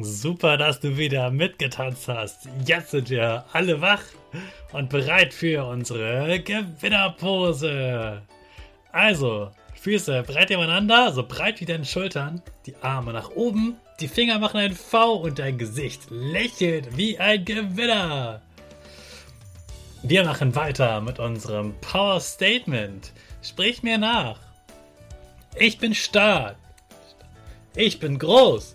Super, dass du wieder mitgetanzt hast. Jetzt sind wir alle wach und bereit für unsere Gewinnerpose. Also, Füße breit nebeneinander, so breit wie deine Schultern, die Arme nach oben, die Finger machen ein V und dein Gesicht lächelt wie ein Gewinner. Wir machen weiter mit unserem Power Statement. Sprich mir nach. Ich bin stark. Ich bin groß.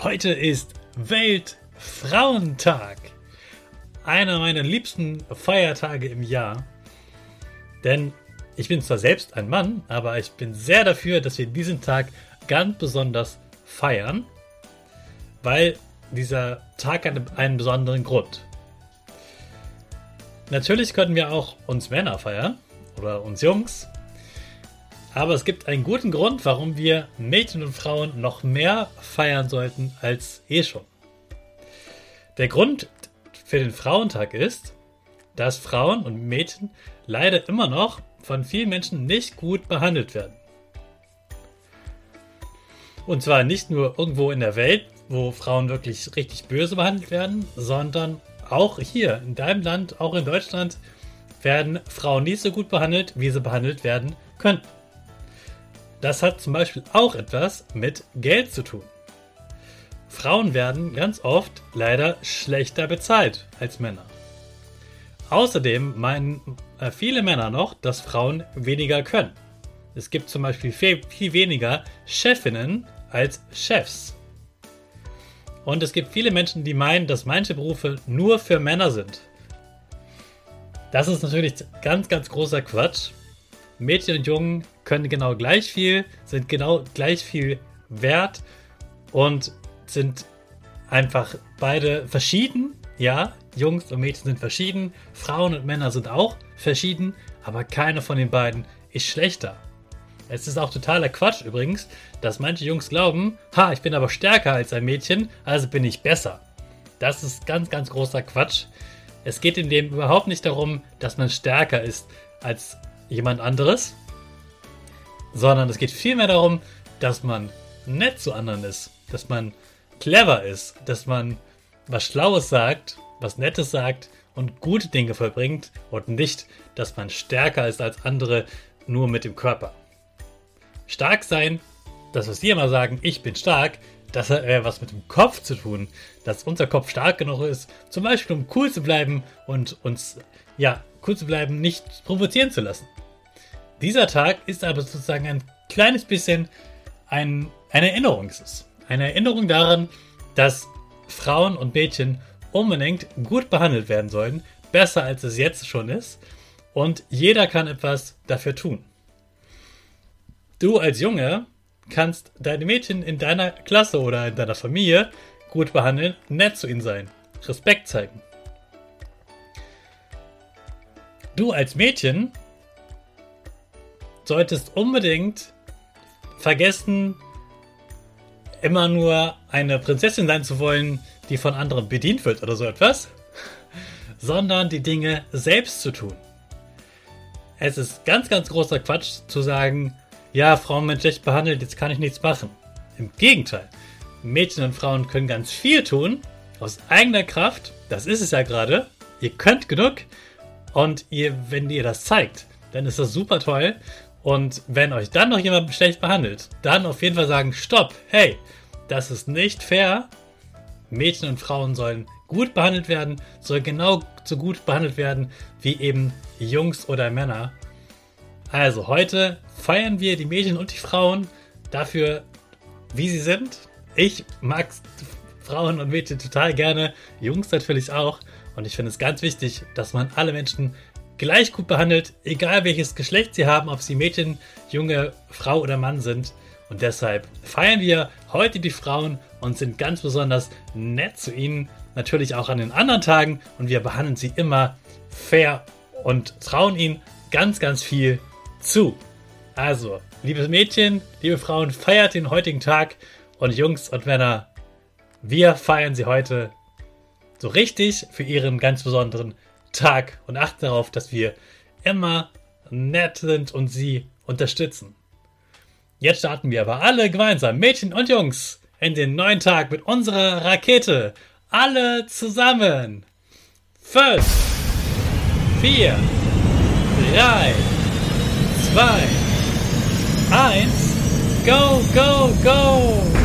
Heute ist Weltfrauentag. Einer meiner liebsten Feiertage im Jahr. Denn ich bin zwar selbst ein Mann, aber ich bin sehr dafür, dass wir diesen Tag ganz besonders feiern, weil dieser Tag hat einen besonderen Grund. Natürlich können wir auch uns Männer feiern oder uns Jungs, aber es gibt einen guten Grund, warum wir Mädchen und Frauen noch mehr feiern sollten als eh schon. Der Grund für den Frauentag ist, dass Frauen und Mädchen leider immer noch von vielen Menschen nicht gut behandelt werden. Und zwar nicht nur irgendwo in der Welt, wo Frauen wirklich richtig böse behandelt werden, sondern auch hier in deinem Land, auch in Deutschland, werden Frauen nicht so gut behandelt, wie sie behandelt werden könnten. Das hat zum Beispiel auch etwas mit Geld zu tun. Frauen werden ganz oft leider schlechter bezahlt als Männer. Außerdem meinen äh, viele Männer noch, dass Frauen weniger können. Es gibt zum Beispiel viel, viel weniger Chefinnen als Chefs. Und es gibt viele Menschen, die meinen, dass manche Berufe nur für Männer sind. Das ist natürlich ganz, ganz großer Quatsch. Mädchen und Jungen können genau gleich viel, sind genau gleich viel wert und sind einfach beide verschieden. Ja, Jungs und Mädchen sind verschieden, Frauen und Männer sind auch verschieden, aber keiner von den beiden ist schlechter. Es ist auch totaler Quatsch übrigens, dass manche Jungs glauben, ha, ich bin aber stärker als ein Mädchen, also bin ich besser. Das ist ganz, ganz großer Quatsch. Es geht in dem überhaupt nicht darum, dass man stärker ist als jemand anderes, sondern es geht vielmehr darum, dass man nett zu anderen ist, dass man clever ist, dass man was Schlaues sagt, was Nettes sagt und gute Dinge vollbringt und nicht, dass man stärker ist als andere nur mit dem Körper. Stark sein, das was wir immer sagen, ich bin stark, das hat eher was mit dem Kopf zu tun, dass unser Kopf stark genug ist, zum Beispiel um cool zu bleiben und uns, ja, cool zu bleiben, nicht provozieren zu lassen. Dieser Tag ist aber sozusagen ein kleines bisschen ein, eine Erinnerung. Eine Erinnerung daran, dass Frauen und Mädchen unbedingt gut behandelt werden sollen, besser als es jetzt schon ist. Und jeder kann etwas dafür tun. Du als Junge kannst deine Mädchen in deiner Klasse oder in deiner Familie gut behandeln, nett zu ihnen sein, Respekt zeigen. Du als Mädchen solltest unbedingt vergessen, immer nur eine Prinzessin sein zu wollen, die von anderen bedient wird oder so etwas, sondern die Dinge selbst zu tun. Es ist ganz, ganz großer Quatsch zu sagen, ja, Frauen werden schlecht behandelt, jetzt kann ich nichts machen. Im Gegenteil, Mädchen und Frauen können ganz viel tun, aus eigener Kraft, das ist es ja gerade, ihr könnt genug und ihr, wenn ihr das zeigt, dann ist das super toll und wenn euch dann noch jemand schlecht behandelt, dann auf jeden Fall sagen, stopp, hey, das ist nicht fair. Mädchen und Frauen sollen gut behandelt werden, sollen genau so gut behandelt werden wie eben Jungs oder Männer. Also heute feiern wir die Mädchen und die Frauen dafür, wie sie sind. Ich mag Frauen und Mädchen total gerne, Jungs natürlich auch. Und ich finde es ganz wichtig, dass man alle Menschen gleich gut behandelt, egal welches Geschlecht sie haben, ob sie Mädchen, Junge, Frau oder Mann sind. Und deshalb feiern wir heute die Frauen und sind ganz besonders nett zu ihnen. Natürlich auch an den anderen Tagen. Und wir behandeln sie immer fair und trauen ihnen ganz, ganz viel zu. Also, liebe Mädchen, liebe Frauen, feiert den heutigen Tag. Und Jungs und Männer, wir feiern sie heute so richtig für ihren ganz besonderen Tag und achten darauf, dass wir immer nett sind und sie unterstützen. Jetzt starten wir aber alle gemeinsam, Mädchen und Jungs, in den neuen Tag mit unserer Rakete. Alle zusammen. Fünf, vier, drei, zwei, eins, go, go, go!